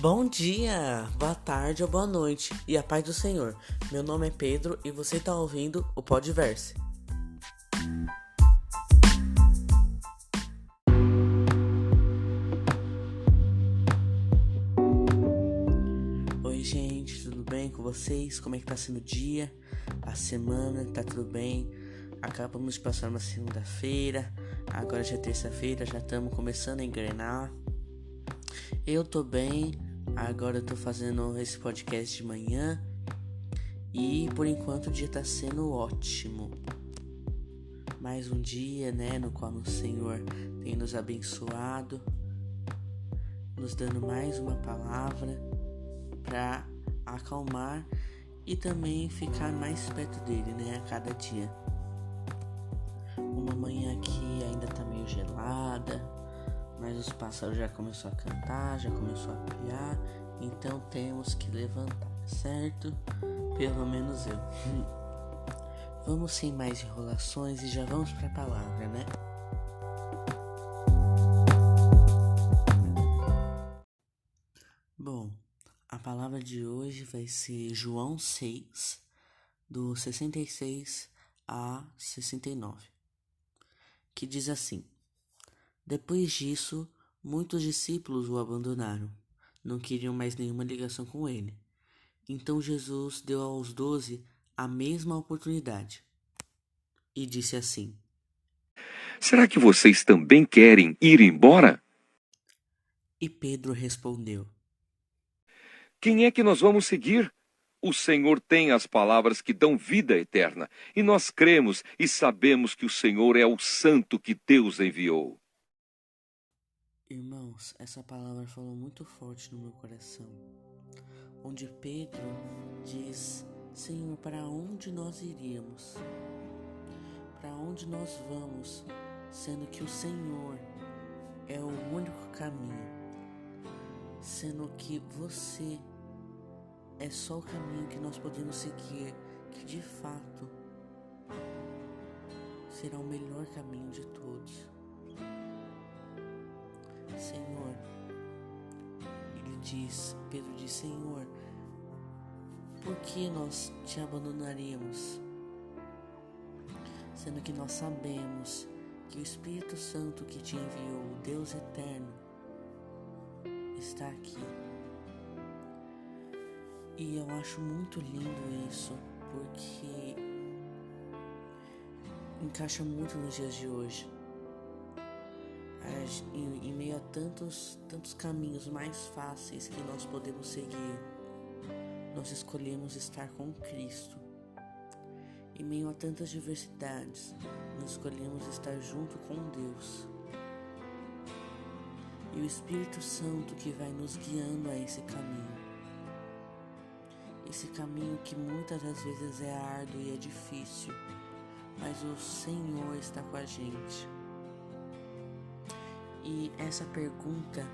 Bom dia, boa tarde ou boa noite e a paz do Senhor. Meu nome é Pedro e você está ouvindo o Podverse. Oi, gente, tudo bem com vocês? Como é que tá sendo o dia? A semana, tá tudo bem? Acabamos de passar uma segunda-feira, agora já é terça-feira, já estamos começando a engrenar. Eu tô bem, agora eu tô fazendo esse podcast de manhã e por enquanto o dia tá sendo ótimo. Mais um dia, né, no qual o Senhor tem nos abençoado, nos dando mais uma palavra para acalmar e também ficar mais perto dele, né, a cada dia. Uma manhã aqui ainda tá meio gelada, mas os pássaros já começou a cantar, já começou a piar, então temos que levantar, certo? Pelo menos eu. Vamos sem mais enrolações e já vamos para a palavra, né? Bom, a palavra de hoje vai ser João 6, do 66 a 69, que diz assim: depois disso, muitos discípulos o abandonaram, não queriam mais nenhuma ligação com ele. Então Jesus deu aos doze a mesma oportunidade e disse assim: Será que vocês também querem ir embora? E Pedro respondeu: Quem é que nós vamos seguir? O Senhor tem as palavras que dão vida eterna, e nós cremos e sabemos que o Senhor é o Santo que Deus enviou. Irmãos, essa palavra falou muito forte no meu coração, onde Pedro diz: Senhor, para onde nós iríamos? Para onde nós vamos, sendo que o Senhor é o único caminho, sendo que você é só o caminho que nós podemos seguir, que de fato será o melhor caminho de todos. Senhor, ele diz, Pedro diz, Senhor, por que nós te abandonaríamos? Sendo que nós sabemos que o Espírito Santo que te enviou, o Deus eterno, está aqui. E eu acho muito lindo isso, porque encaixa muito nos dias de hoje em, meio a tantos, tantos caminhos mais fáceis que nós podemos seguir, nós escolhemos estar com Cristo. Em meio a tantas diversidades, nós escolhemos estar junto com Deus. E o Espírito Santo que vai nos guiando a esse caminho. Esse caminho que muitas das vezes é árduo e é difícil, mas o Senhor está com a gente. E essa pergunta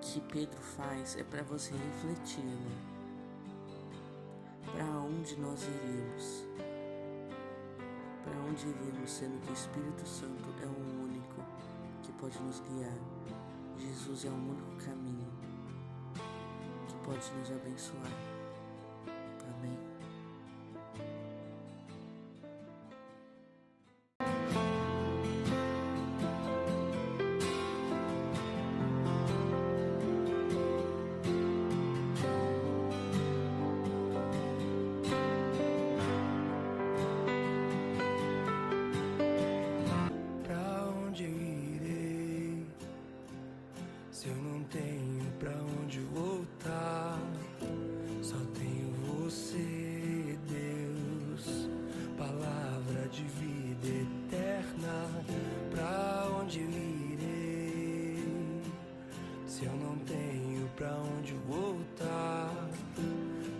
que Pedro faz é para você refletir, né? Para onde nós iríamos? Para onde iríamos, sendo que o Espírito Santo é o único que pode nos guiar? Jesus é o único caminho que pode nos abençoar.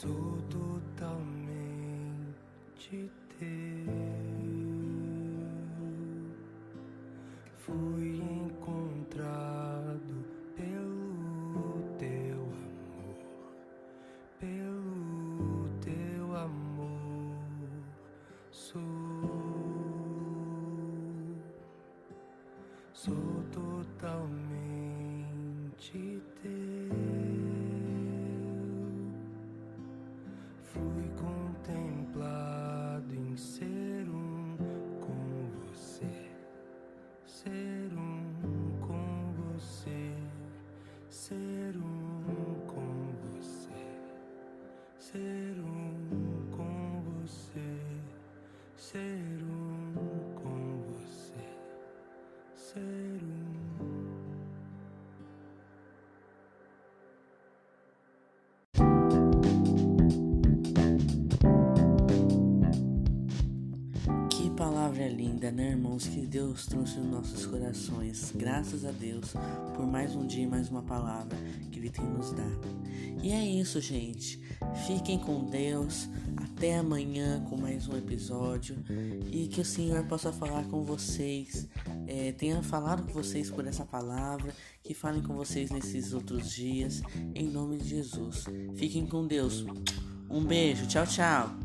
Sou totalmente teu. Fui encontrado pelo teu amor, pelo teu amor. Sou, sou totalmente teu. Irmãos? Que Deus trouxe nos nossos corações. Graças a Deus por mais um dia e mais uma palavra que Ele tem nos dado. E é isso, gente. Fiquem com Deus. Até amanhã com mais um episódio. E que o Senhor possa falar com vocês. é, tenha falado com vocês por essa palavra. Que falem com vocês nesses outros dias. Em nome de Jesus. Fiquem com Deus. Um beijo. Tchau, tchau.